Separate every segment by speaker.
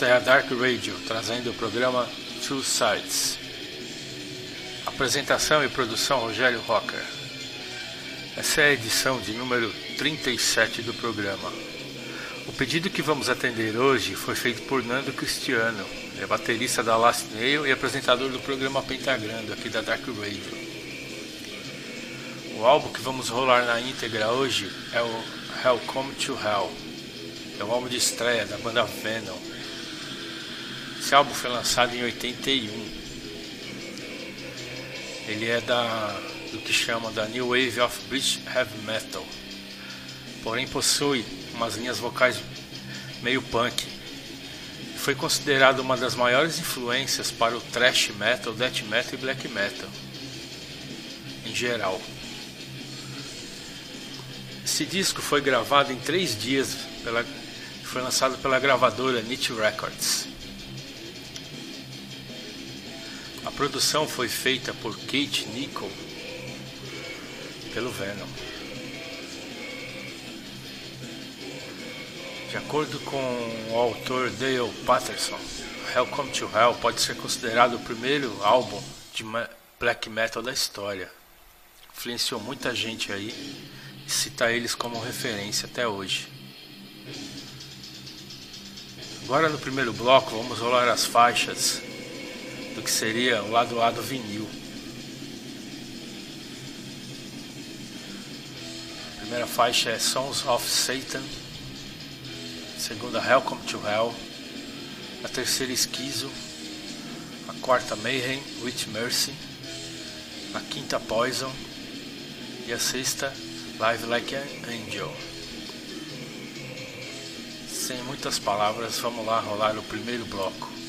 Speaker 1: Esta é a Dark Radio, trazendo o programa True Sides. Apresentação e produção Rogério Rocker. Essa é a edição de número 37 do programa. O pedido que vamos atender hoje foi feito por Nando Cristiano, é baterista da Last Nail e apresentador do programa Pentagrando aqui da Dark Radio. O álbum que vamos rolar na íntegra hoje é o Hell Come to Hell. É o álbum de estreia da banda Venom. Esse álbum foi lançado em 81. Ele é da do que chamam da New Wave of British Heavy Metal. Porém possui umas linhas vocais meio punk. Foi considerado uma das maiores influências para o thrash metal, death metal e black metal em geral. Esse disco foi gravado em três dias, pela, foi lançado pela gravadora Nietzsche Records. Produção foi feita por Kate Nicole pelo Venom. De acordo com o autor Dale Patterson, Hell Come to Hell pode ser considerado o primeiro álbum de black metal da história. Influenciou muita gente aí cita eles como referência até hoje. Agora no primeiro bloco vamos rolar as faixas do que seria o lado A do vinil. A primeira faixa é Sons of Satan, a segunda Hell Come to Hell, a terceira Esquizo, a quarta Mayhem with Mercy, a quinta Poison e a sexta Live Like an Angel. Sem muitas palavras, vamos lá rolar o primeiro bloco.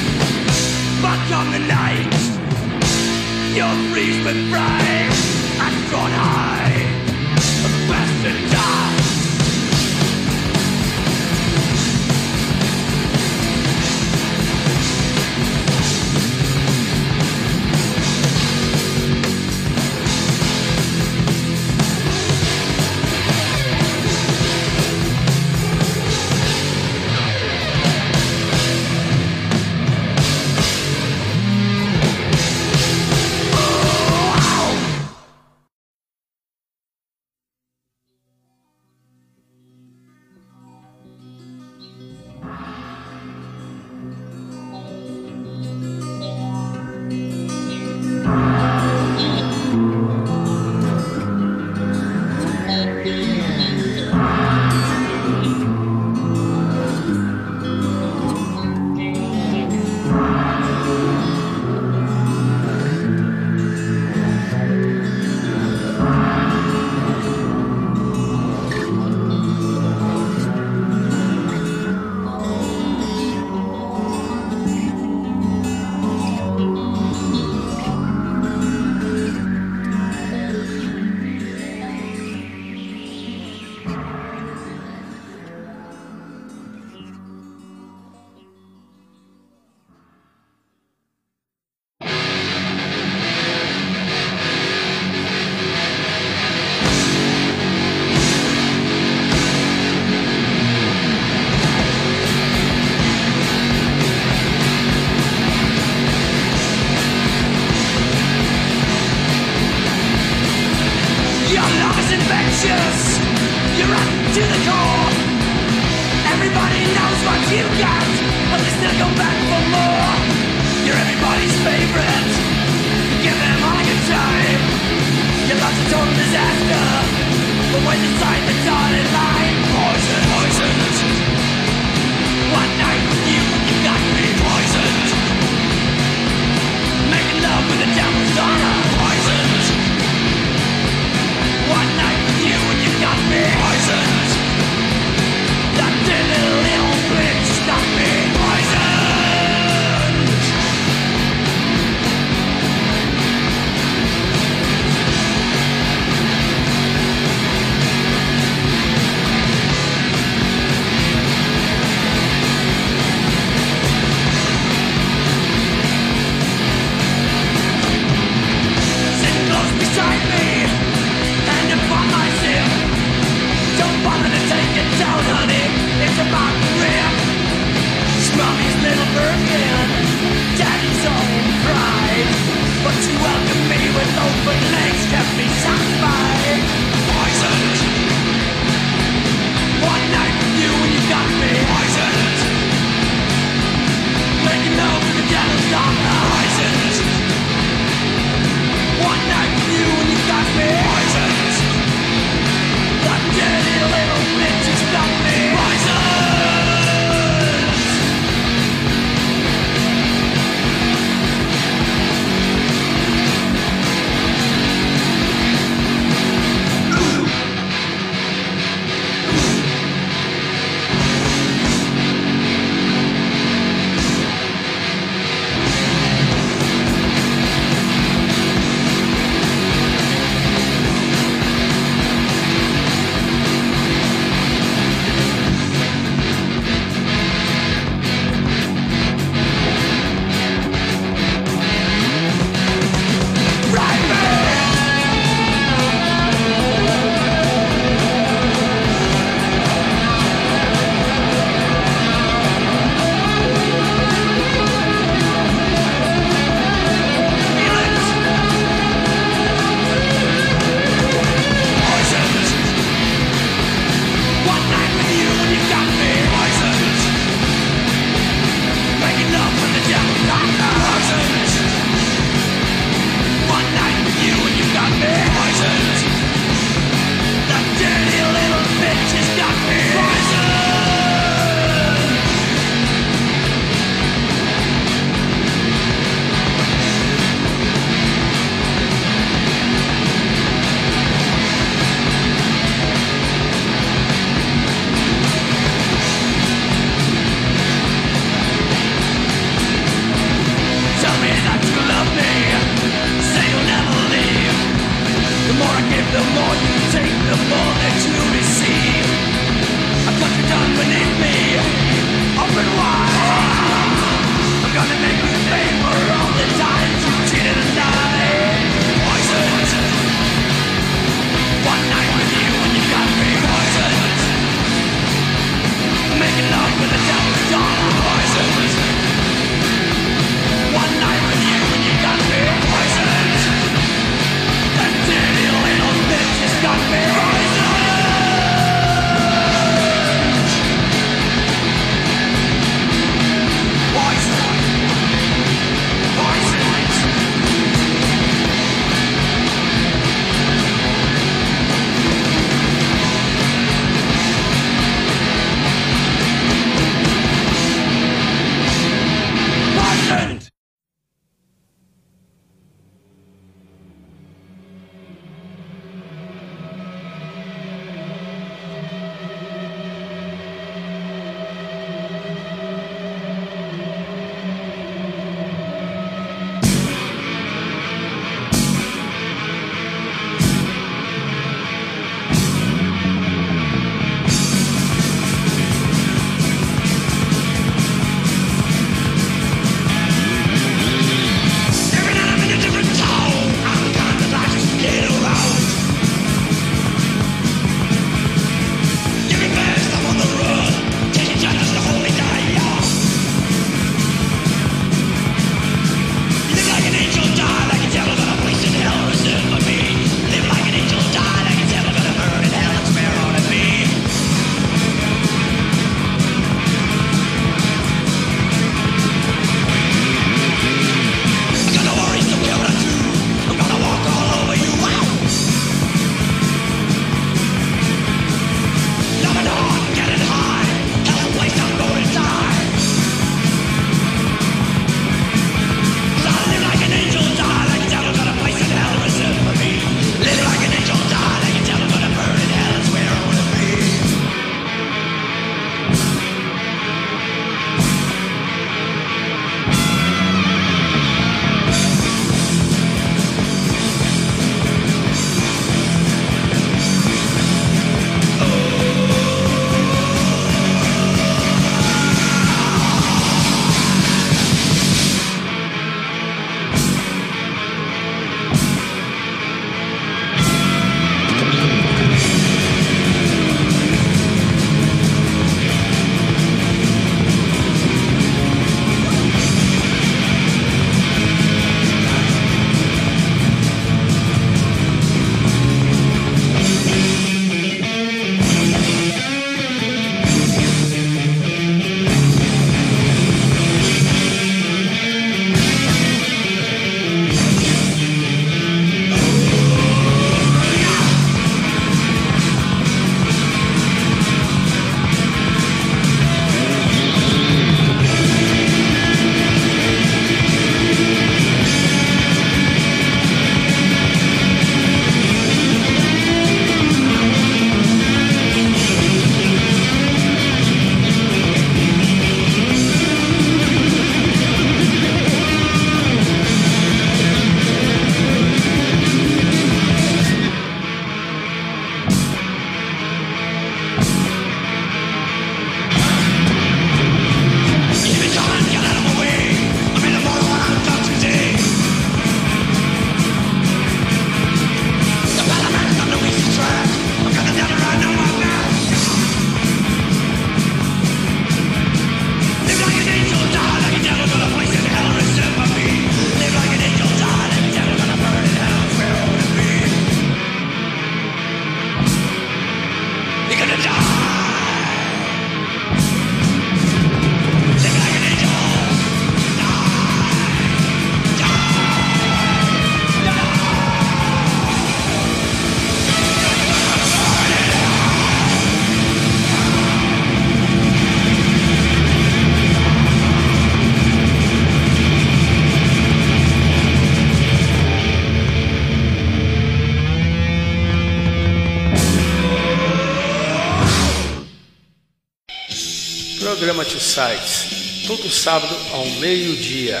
Speaker 1: Two Sites, todo sábado ao meio-dia,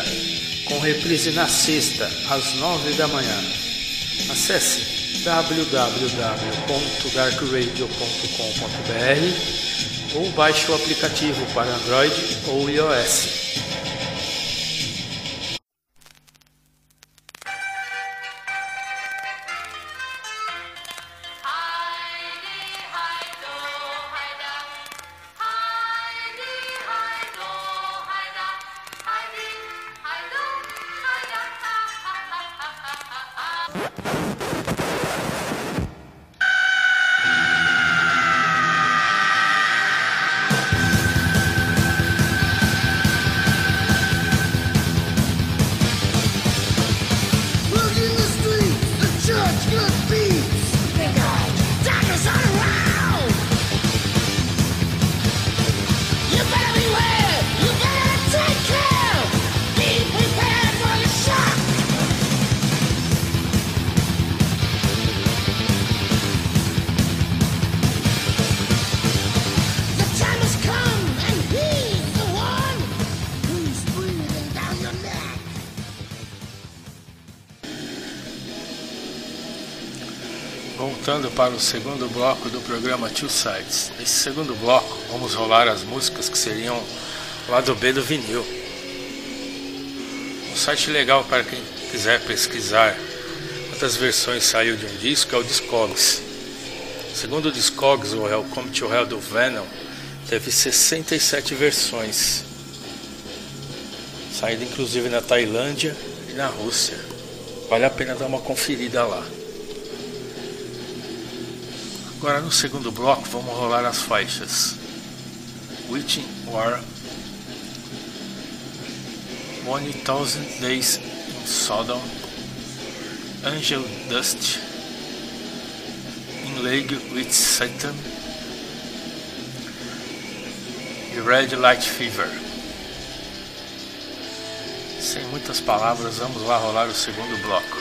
Speaker 1: com reprise na sexta, às nove da manhã. Acesse www.darkradio.com.br ou baixe o aplicativo para Android ou iOS. Para o segundo bloco do programa Two Sides. Nesse segundo bloco, vamos rolar as músicas que seriam lado B do vinil. Um site legal para quem quiser pesquisar quantas versões saiu de um disco é o Discogs. Segundo o Discogs, o Welcome to Hell do Venom teve 67 versões, saída inclusive na Tailândia e na Rússia. Vale a pena dar uma conferida lá. Agora no segundo bloco vamos rolar as faixas Witching War 1000 Days in Sodom Angel Dust In League with Satan e Red Light Fever. Sem muitas palavras, vamos lá rolar o segundo bloco.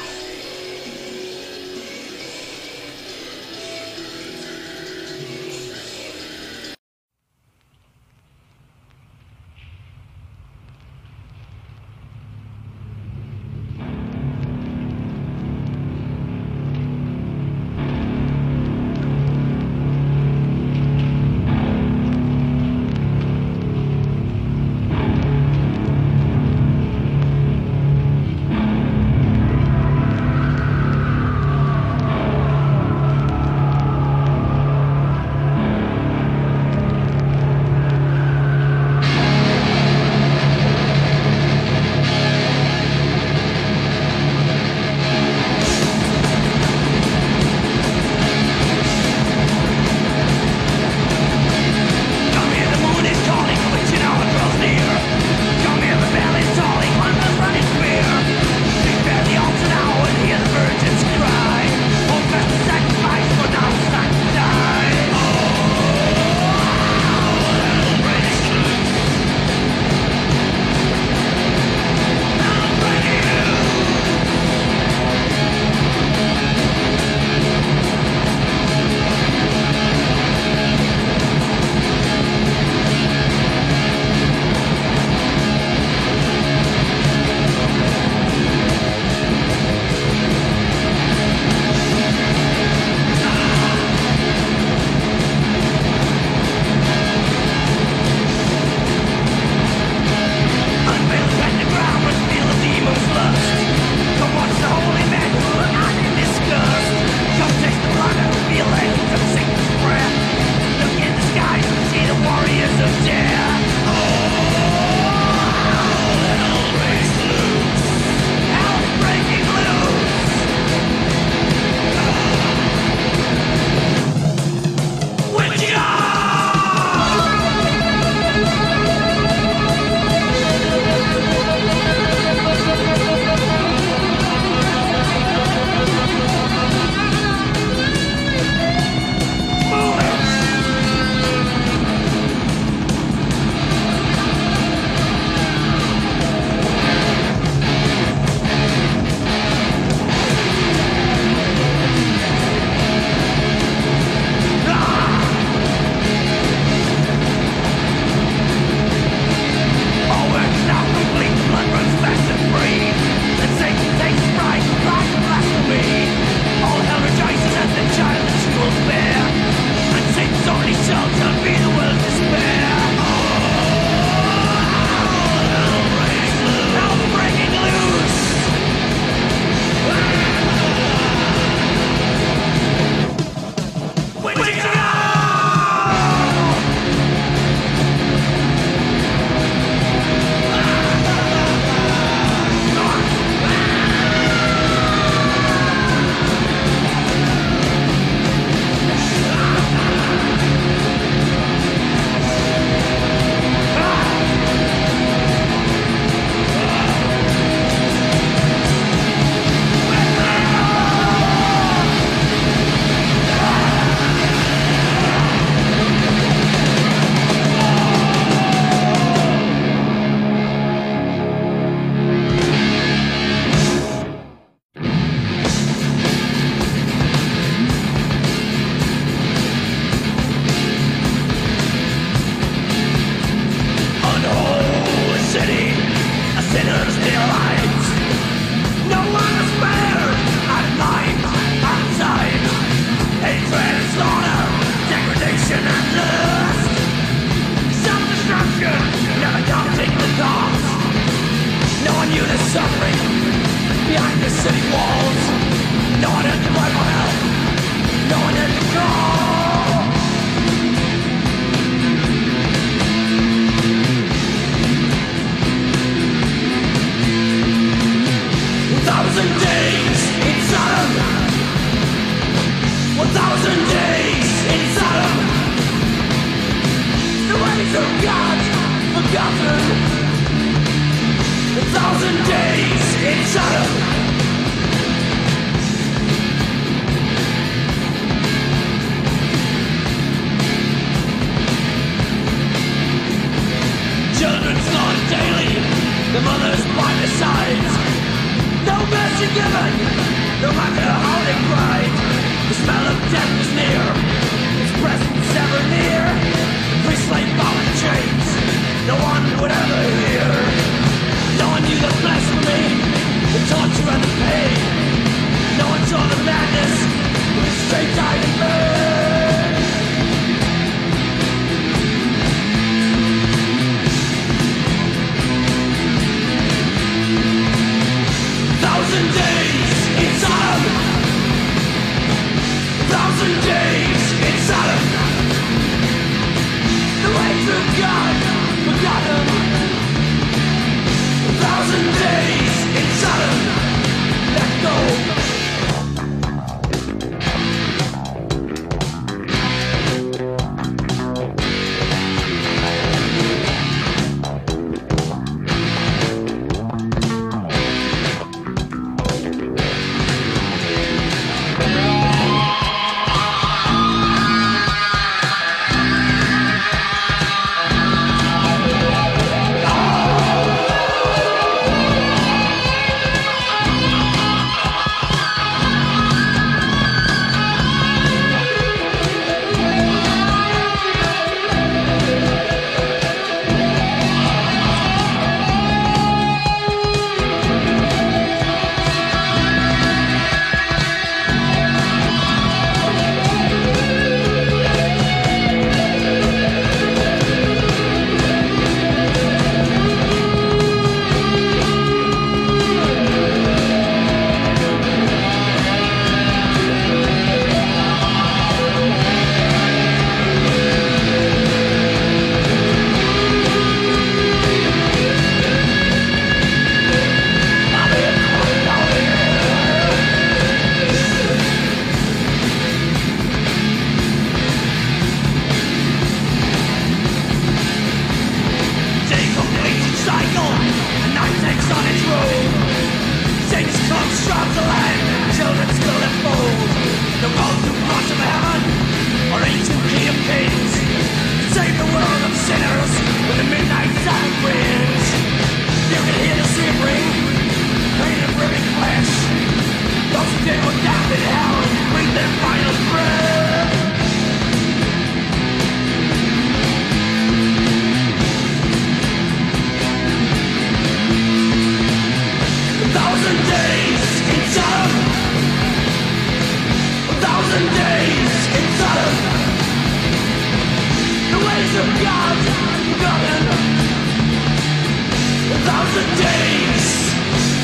Speaker 2: Thousand days,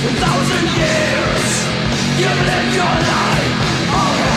Speaker 2: a thousand years. You lived your life. Oh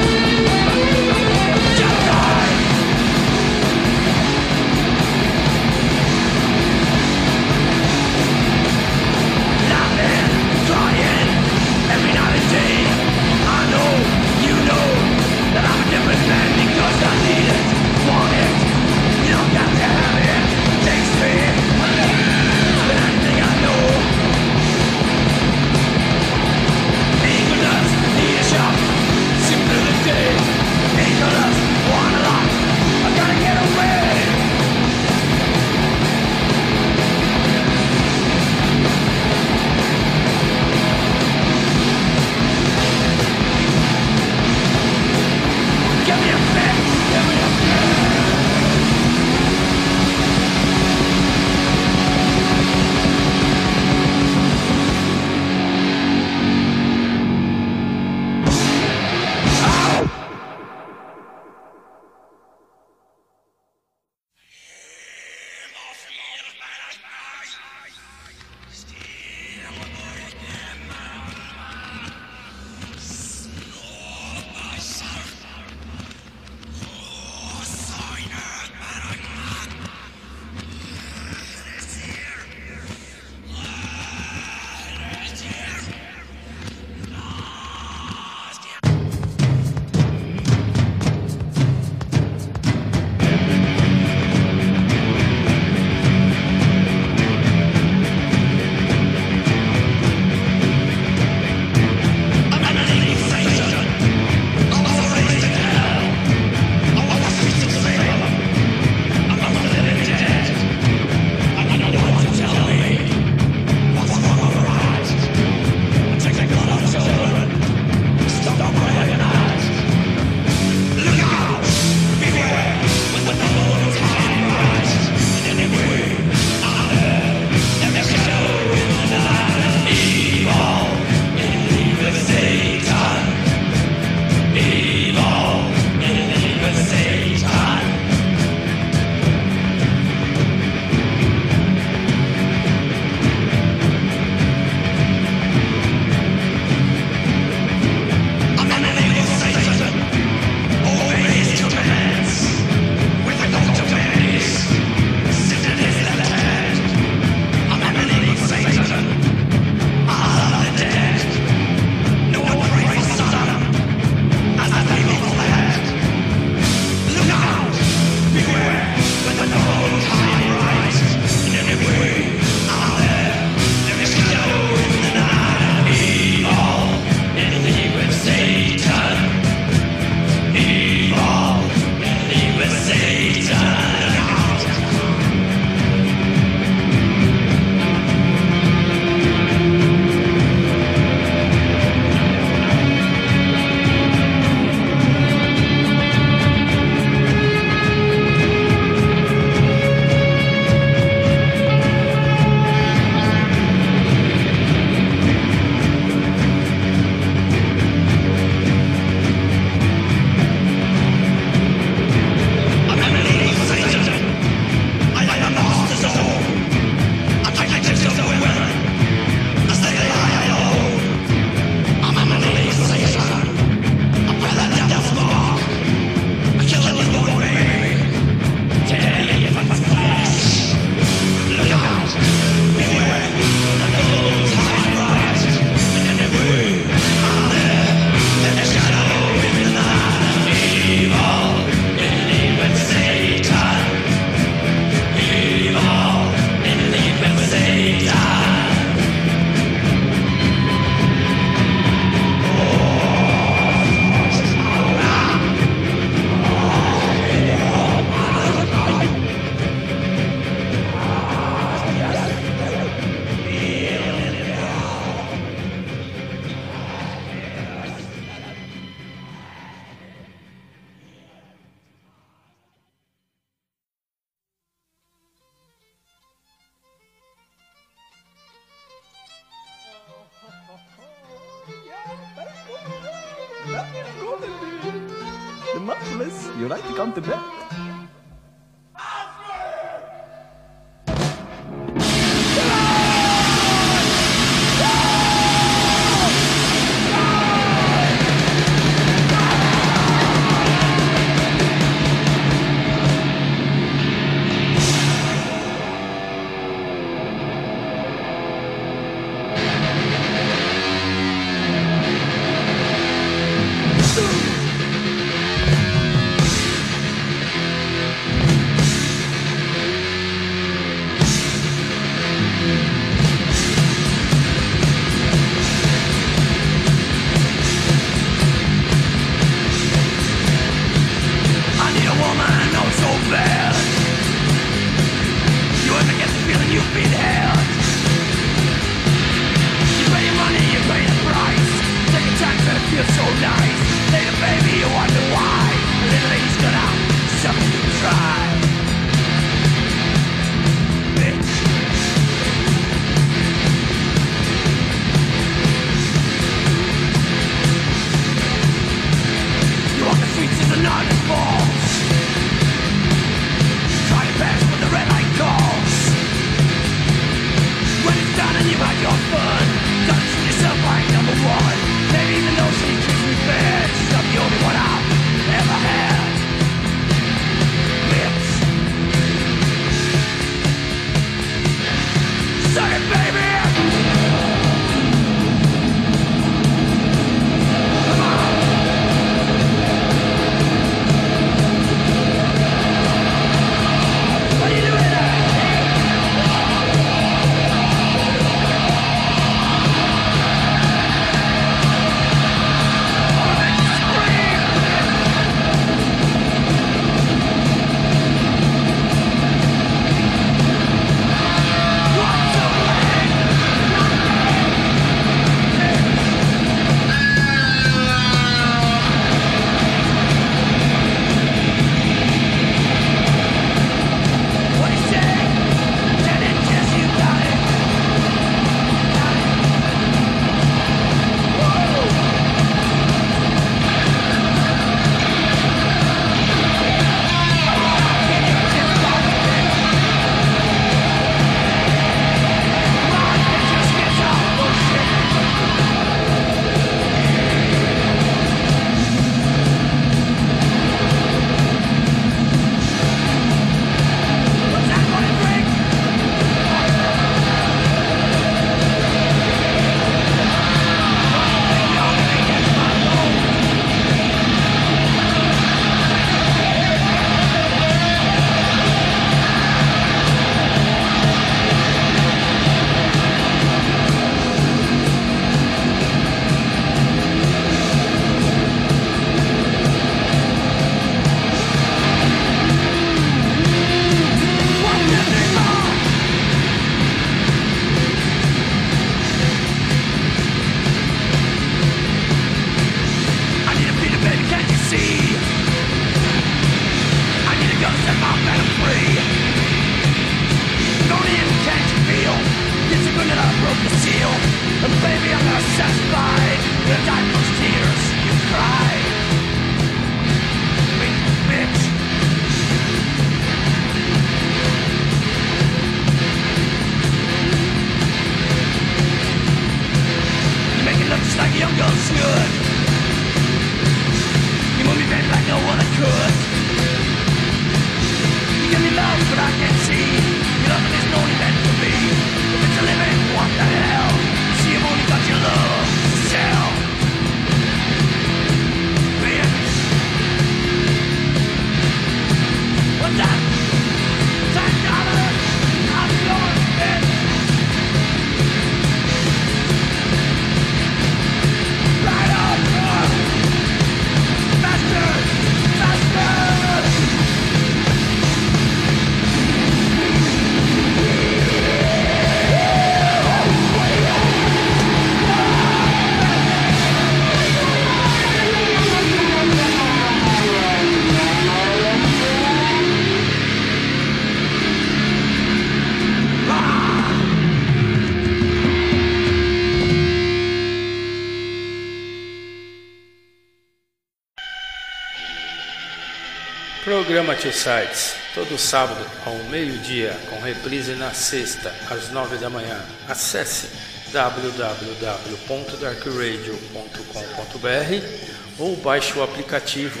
Speaker 1: Programa Tio Sites, todo sábado ao meio-dia, com reprise na sexta, às nove da manhã. Acesse www.darkradio.com.br ou baixe o aplicativo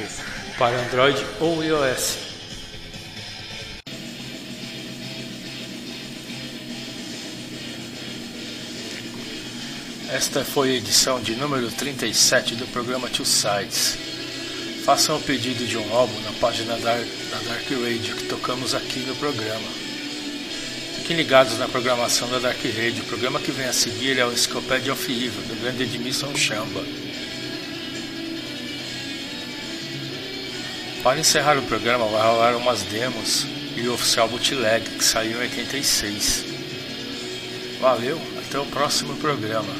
Speaker 1: para Android ou iOS. Esta foi a edição de número 37 do programa Two. Façam o pedido de um álbum na página da, da Dark Radio que tocamos aqui no programa. Fiquem ligados na programação da Dark Radio. O programa que vem a seguir é o Encyclopedia of Evil, do grande Edmilson Chamba. Para encerrar o programa, vai rolar umas demos e o oficial bootleg que saiu em 86. Valeu, até o próximo programa.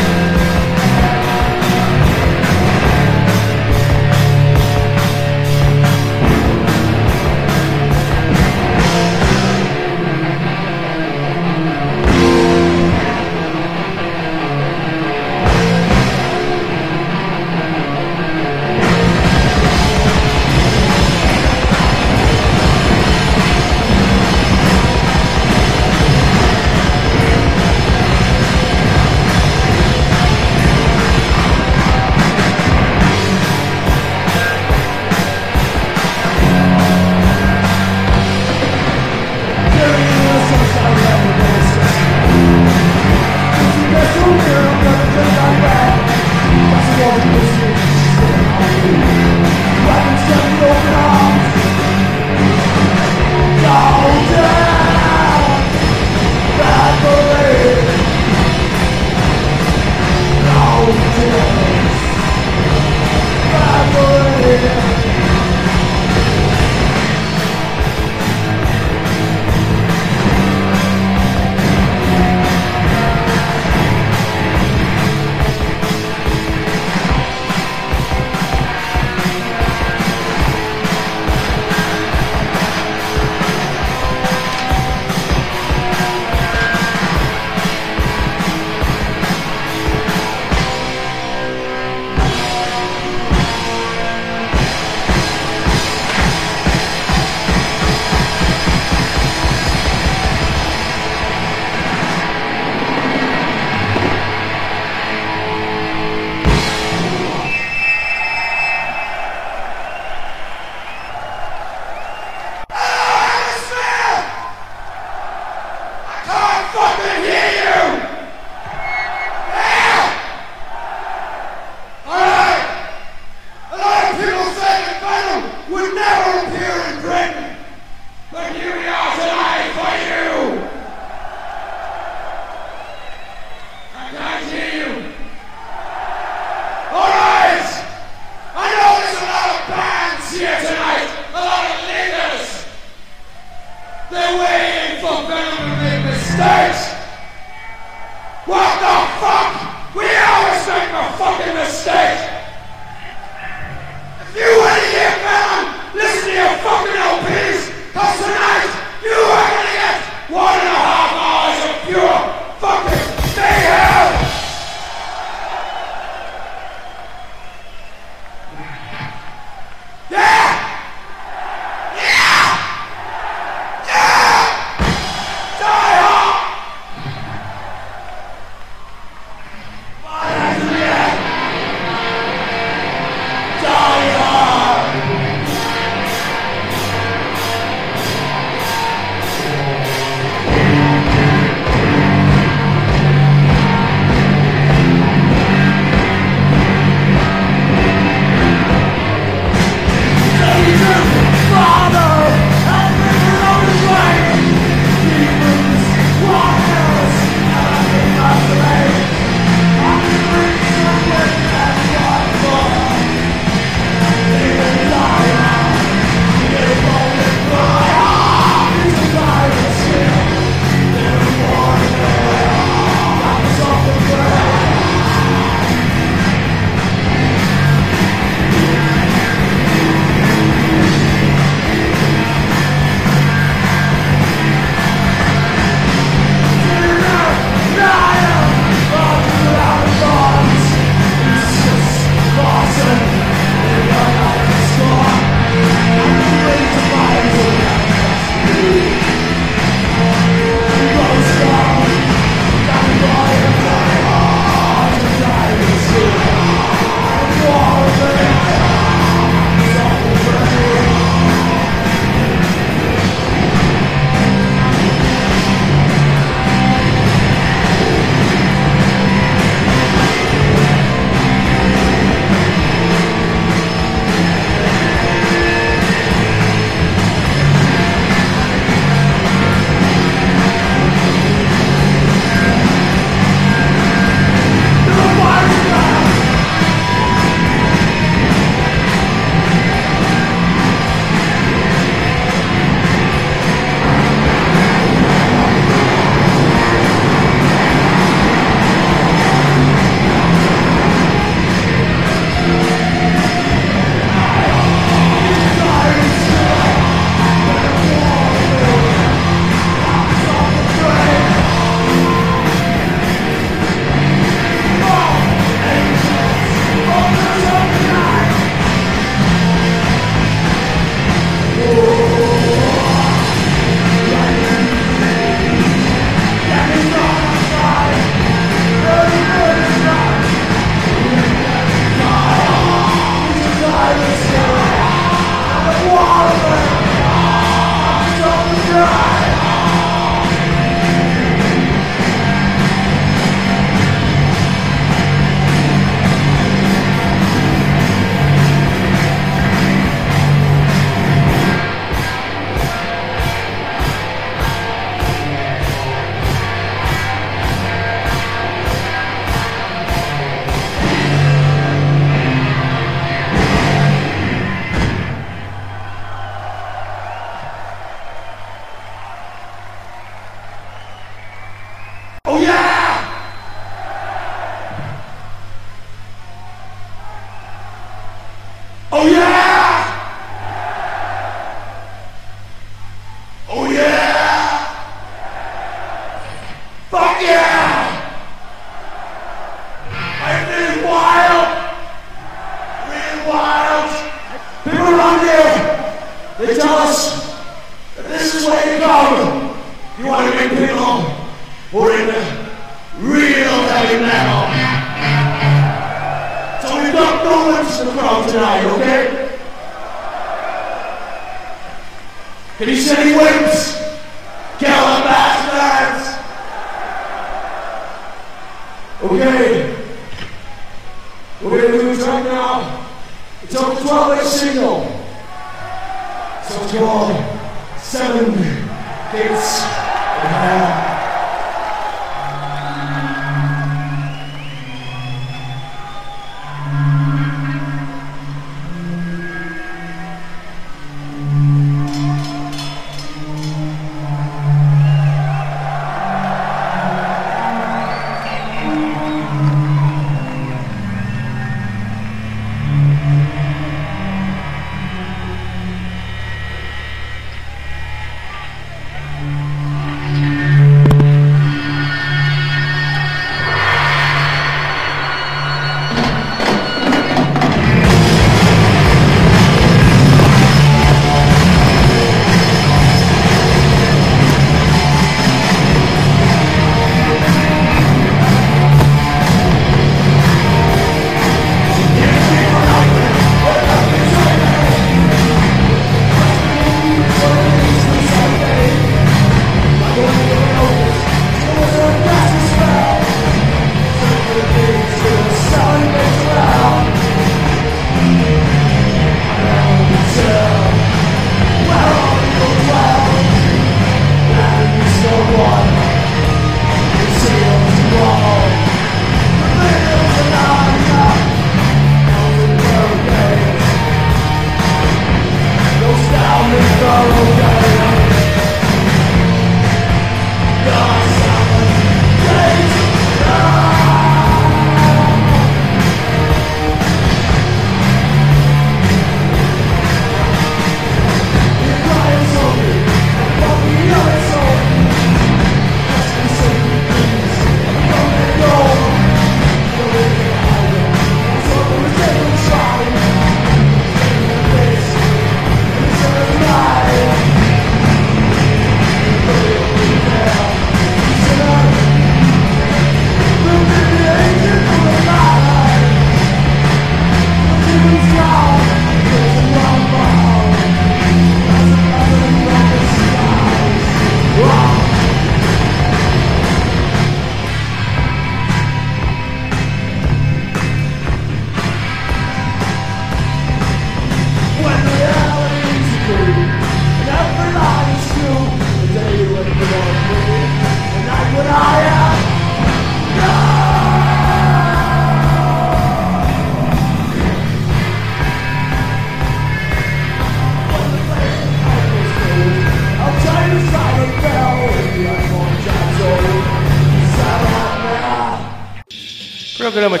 Speaker 1: Programa.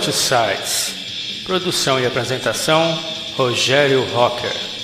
Speaker 1: Produção e apresentação: Rogério Rocker.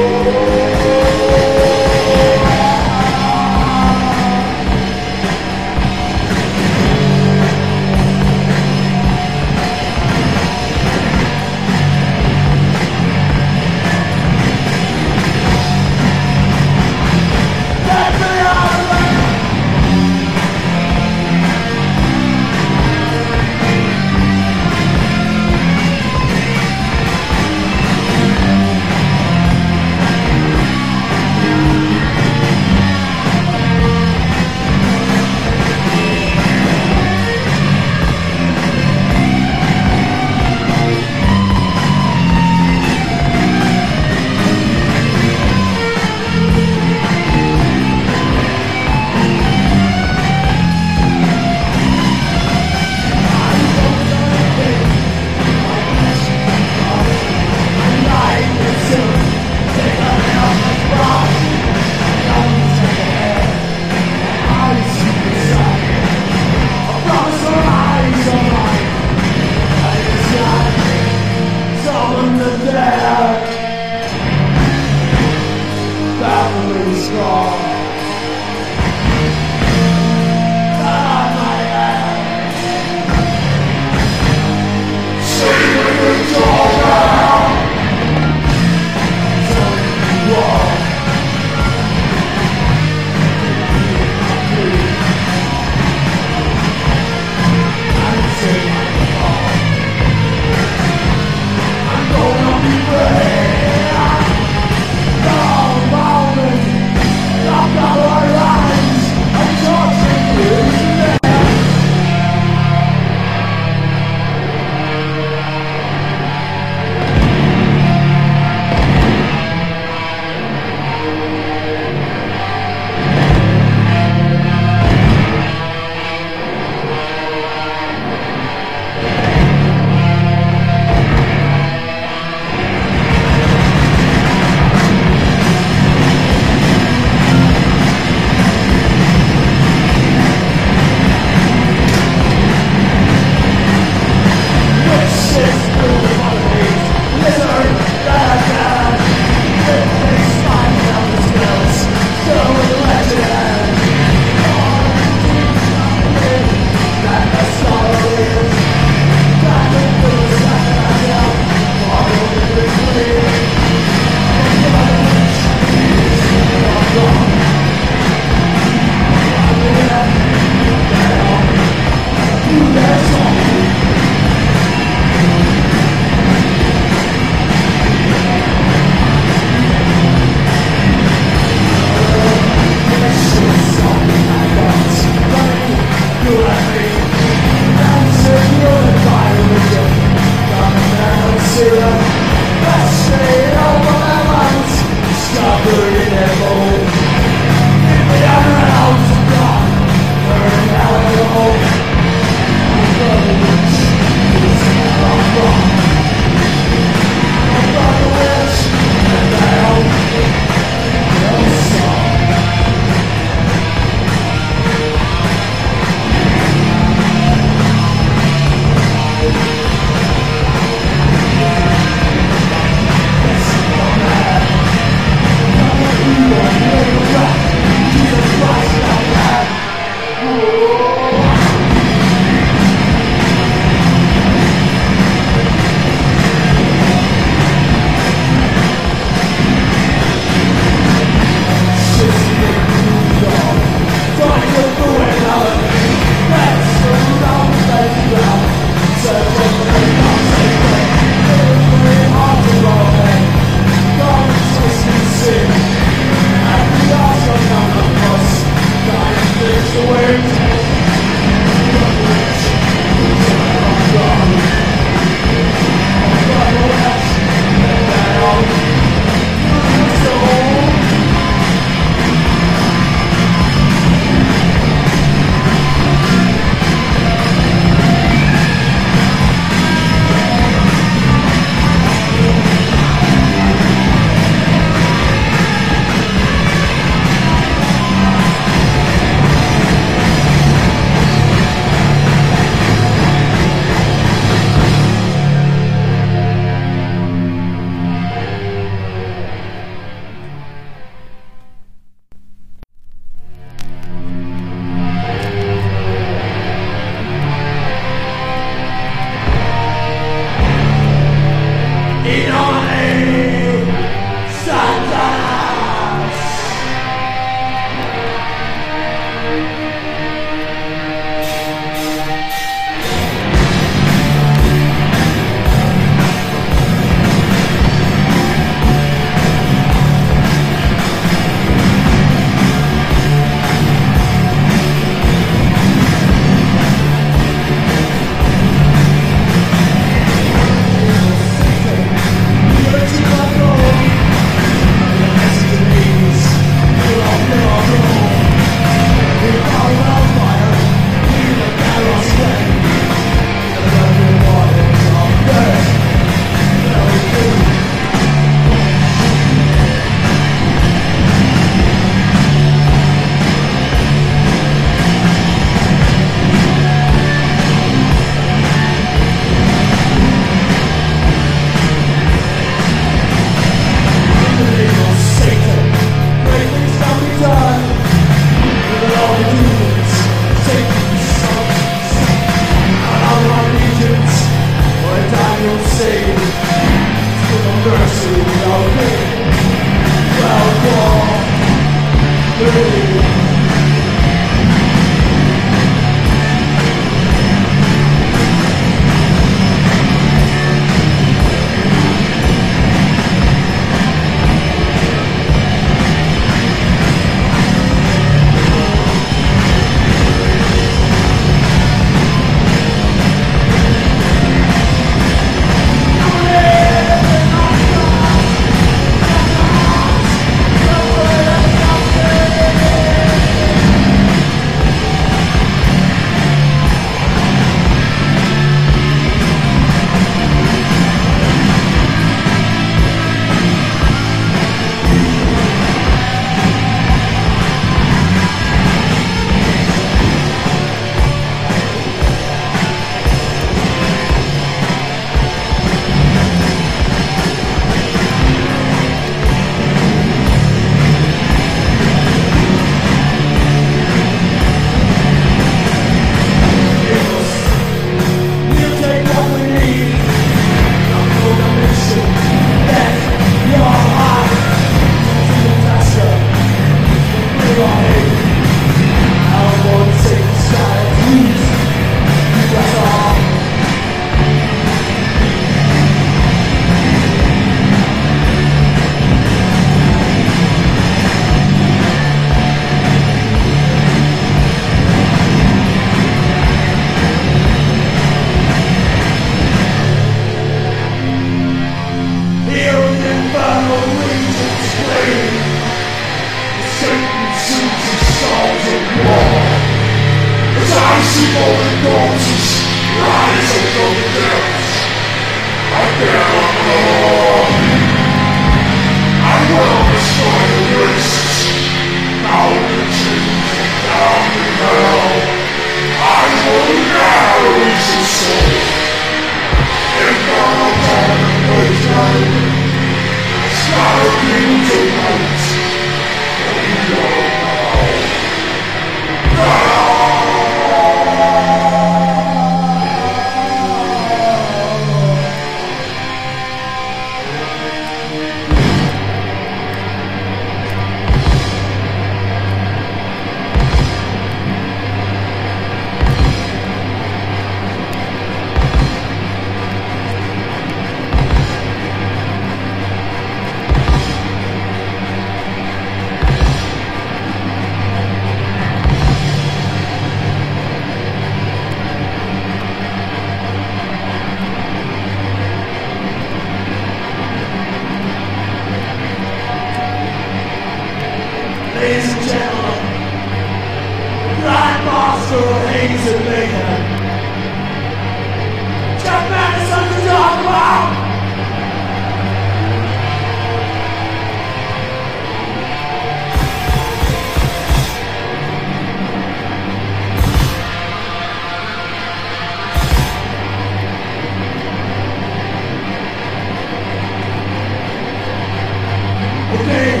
Speaker 2: Indeed.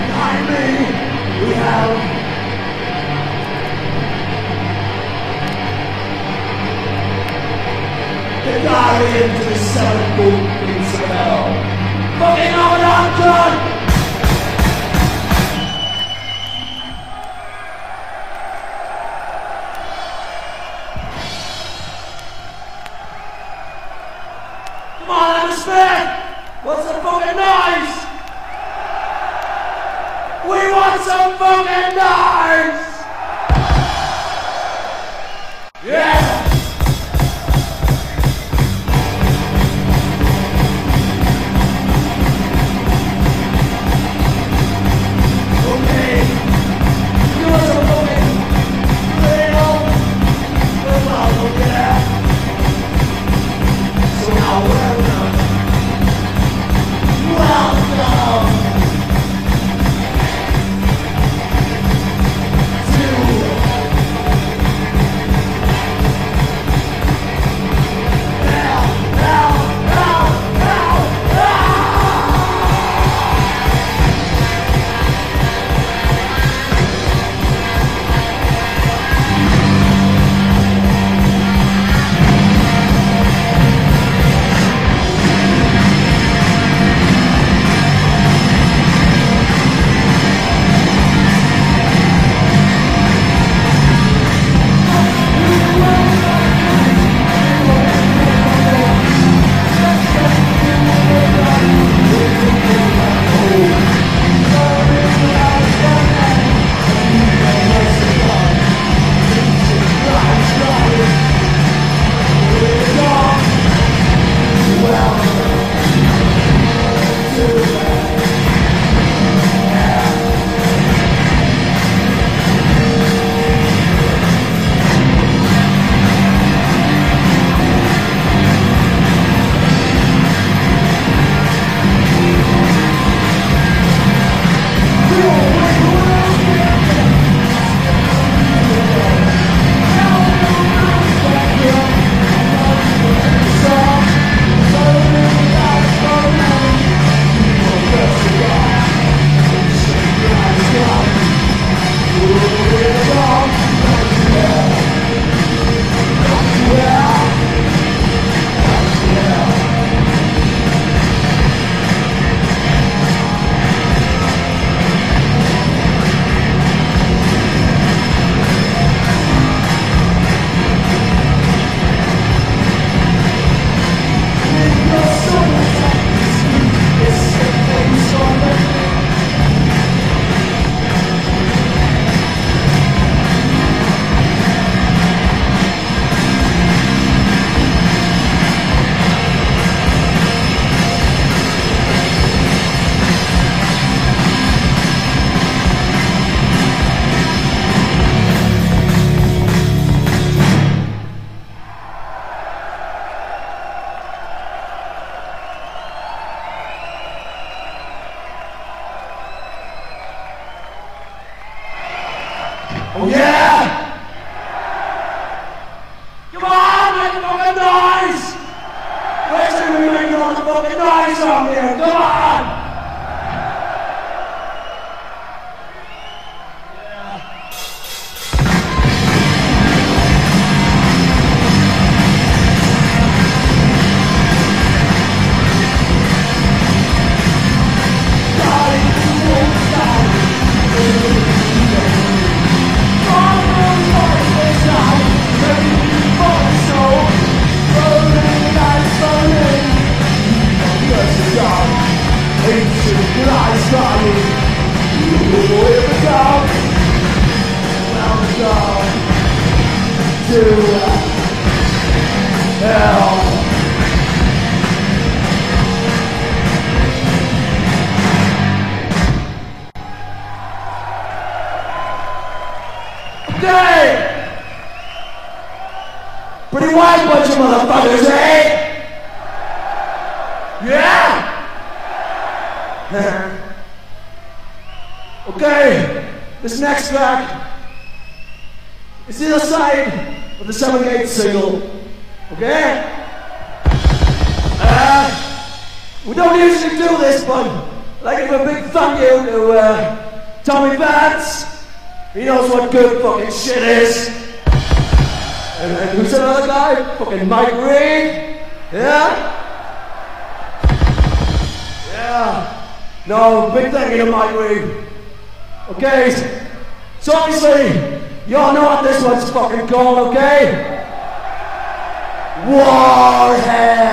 Speaker 2: Behind me, we have... The guardian to the seven boot beats of hell. John! and our White bunch of motherfuckers, eh? Yeah? okay, this next track is the other side of the Seven Gate single. Okay? Uh, we don't usually do this, but I'd like to give a big thank you to uh, Tommy Vance. He knows what good fucking shit is. And, and who's another guy? Fucking Mike Reed. Yeah? Yeah. No, big thank you to Mike Reed. Okay, so obviously, y'all know what this one's fucking called, okay? Warheads!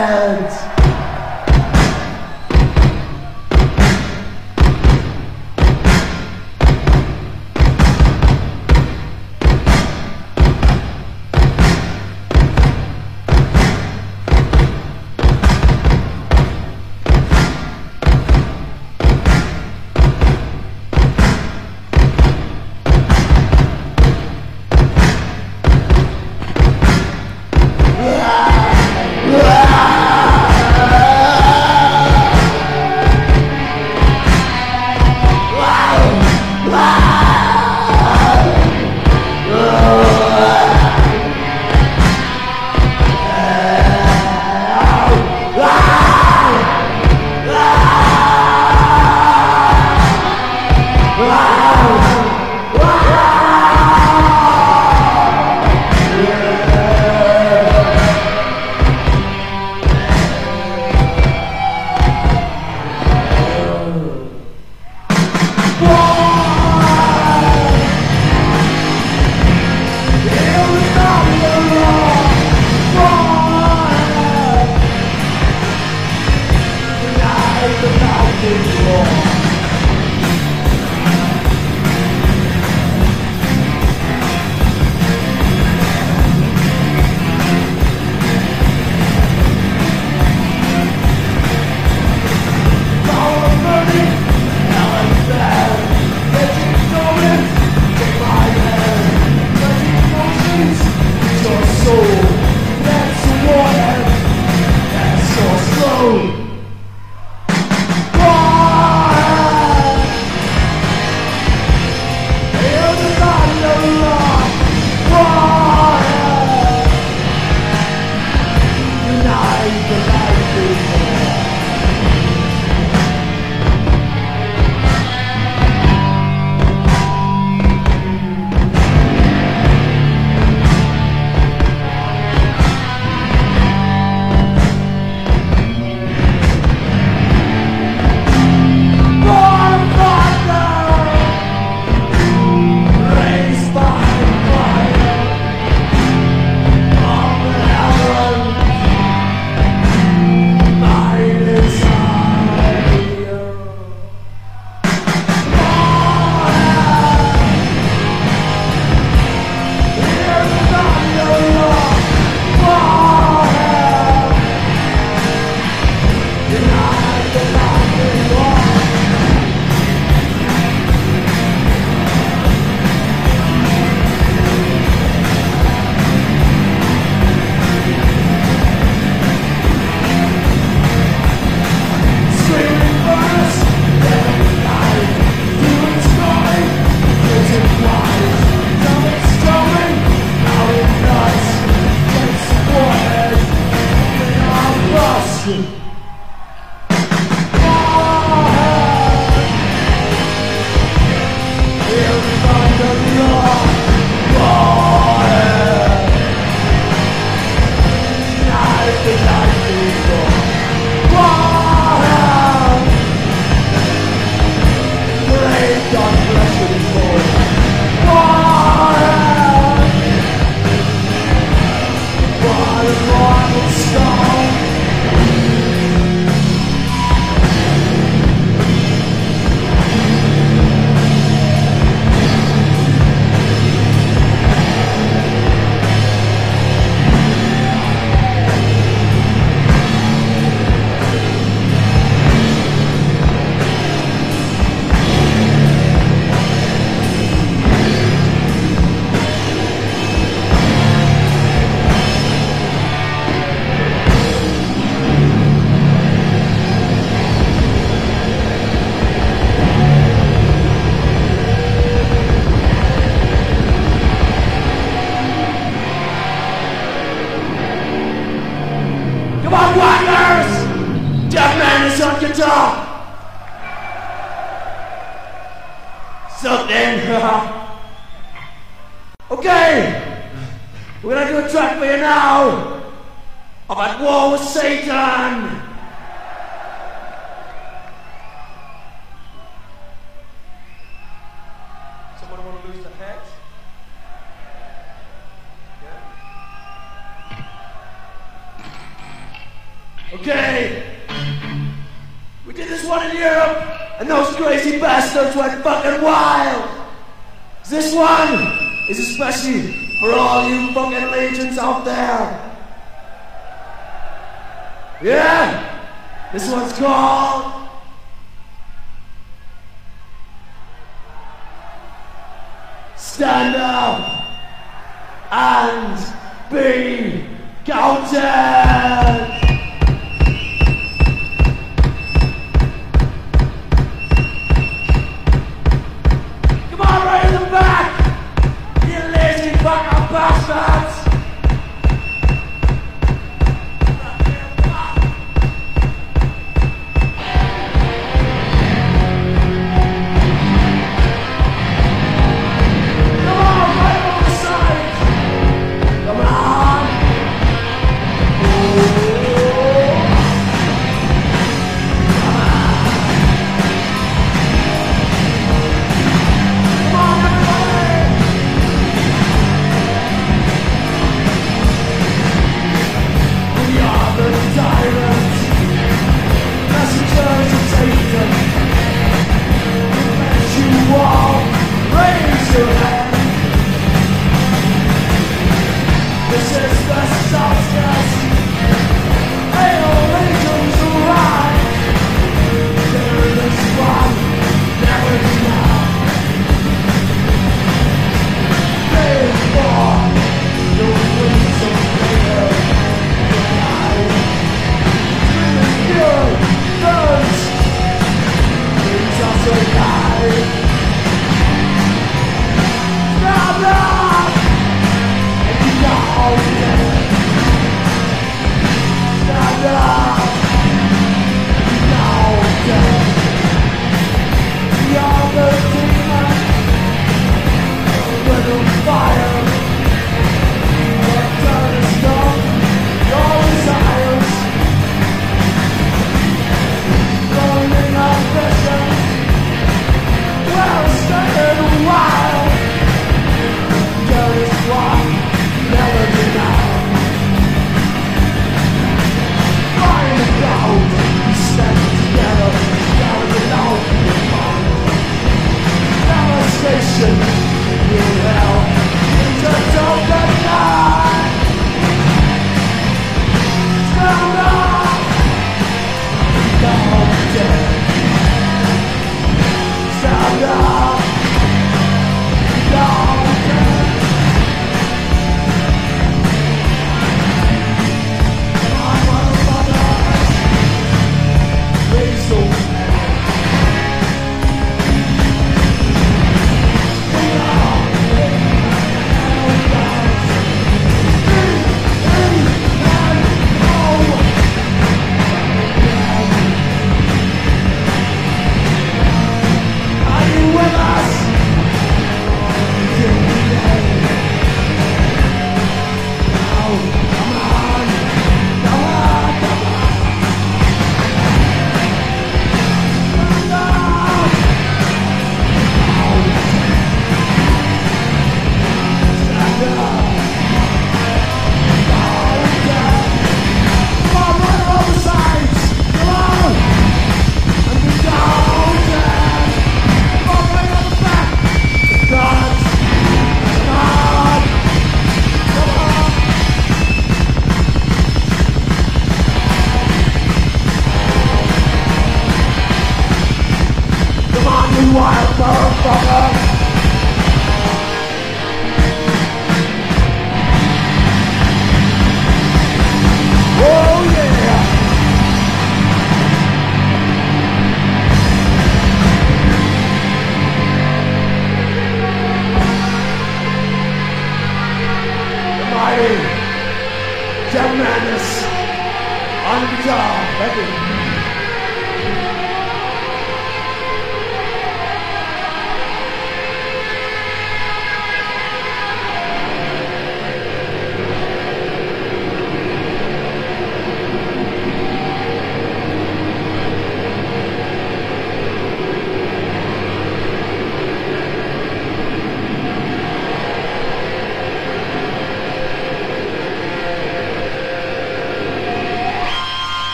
Speaker 2: the
Speaker 3: light.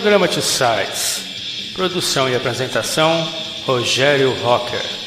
Speaker 2: Programa Two Sides. Produção e apresentação: Rogério Rocker.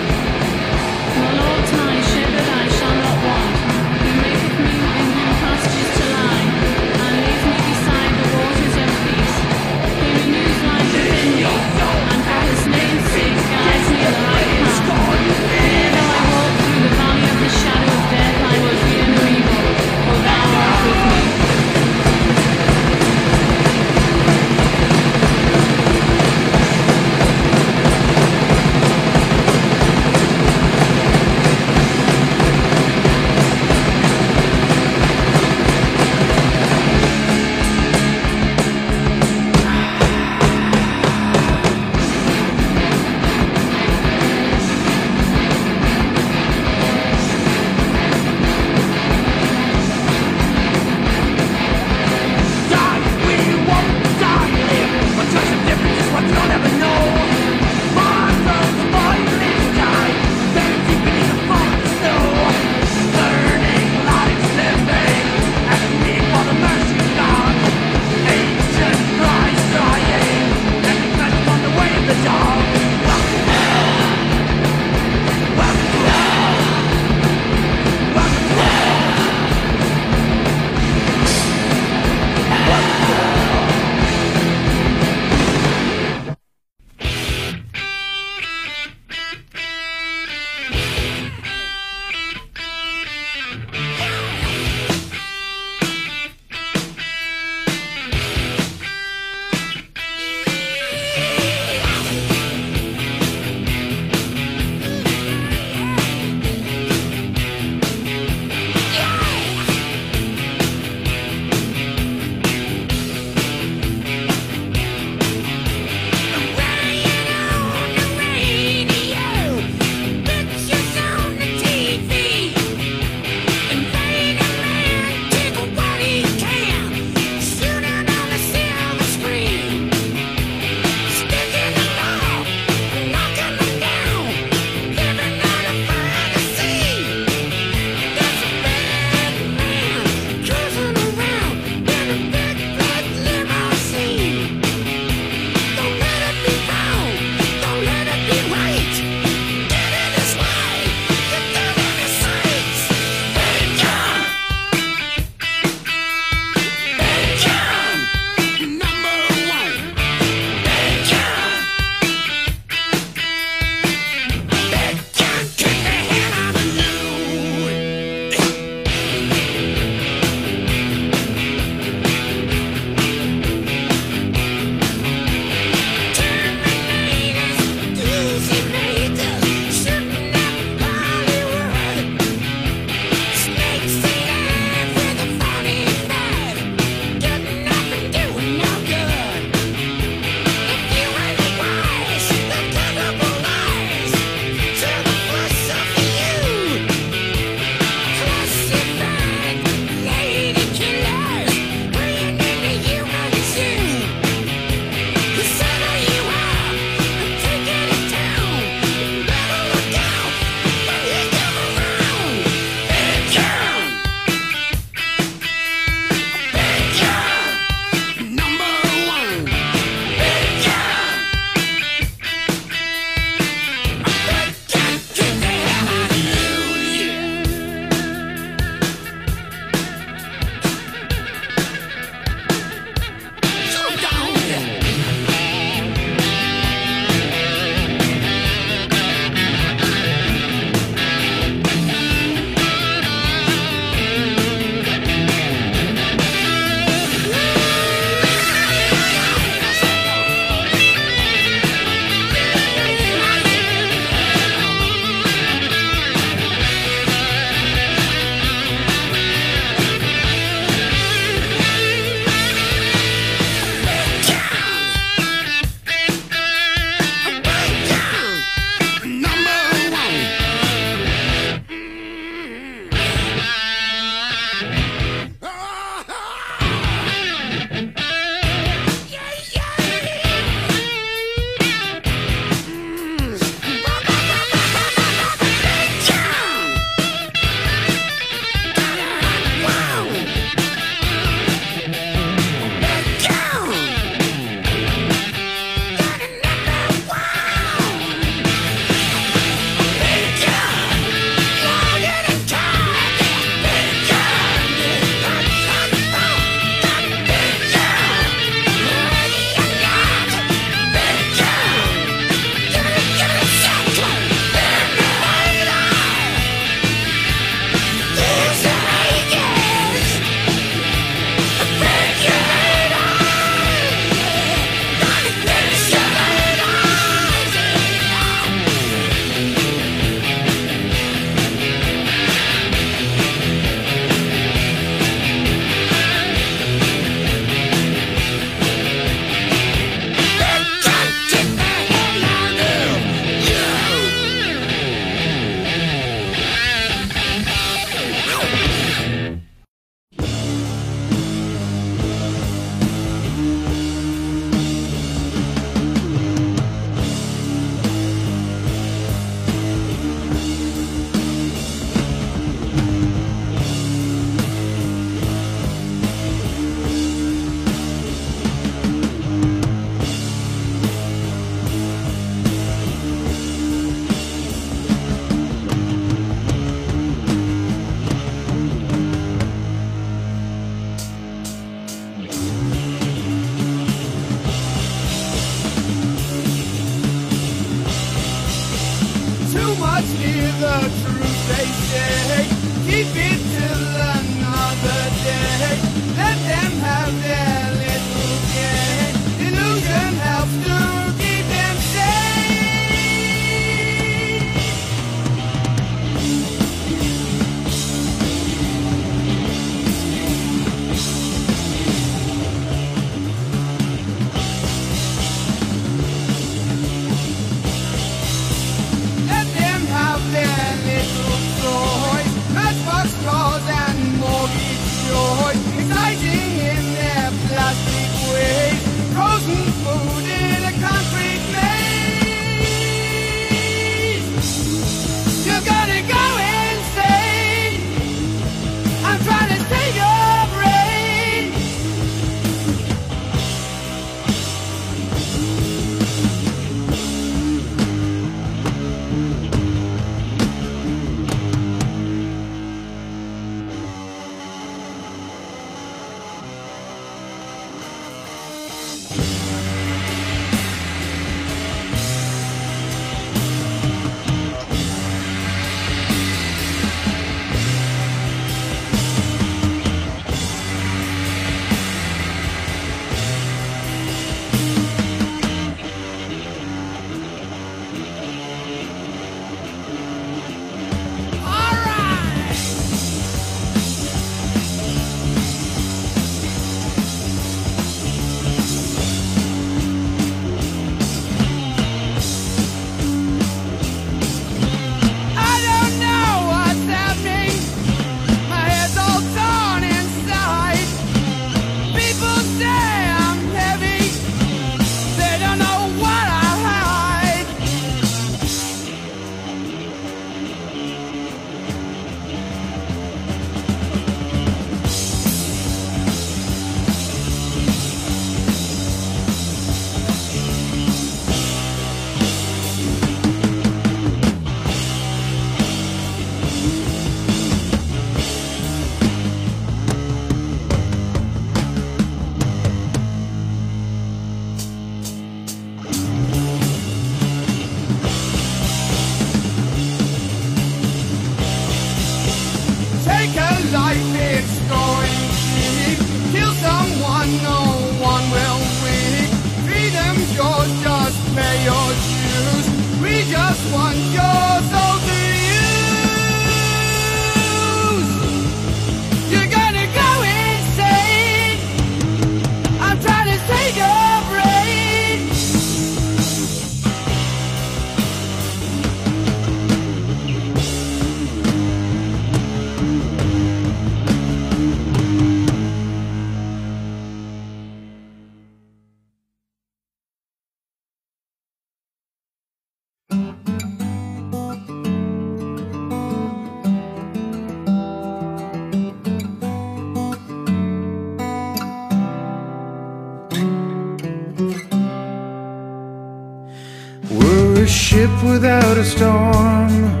Speaker 3: Without a storm,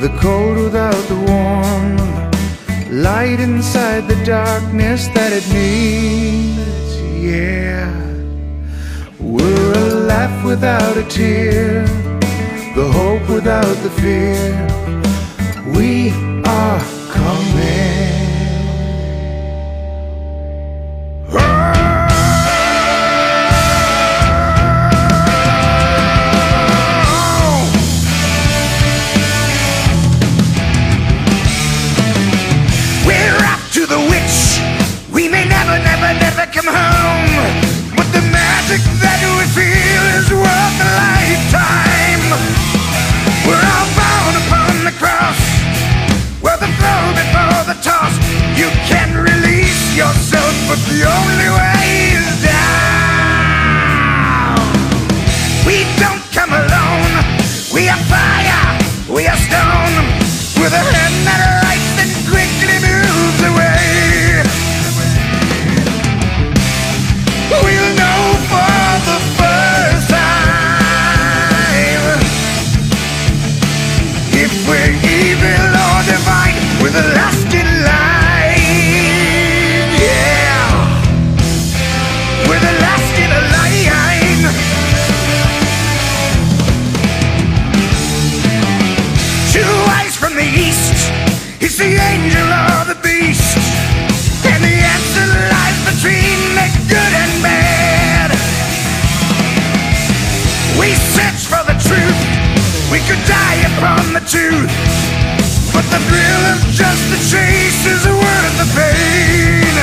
Speaker 3: the cold without the warm, light inside the darkness that it needs. Yeah, we're a laugh without a tear, the hope without the fear. We are coming. yourself, but the only way. But the thrill of just the chase is worth the pain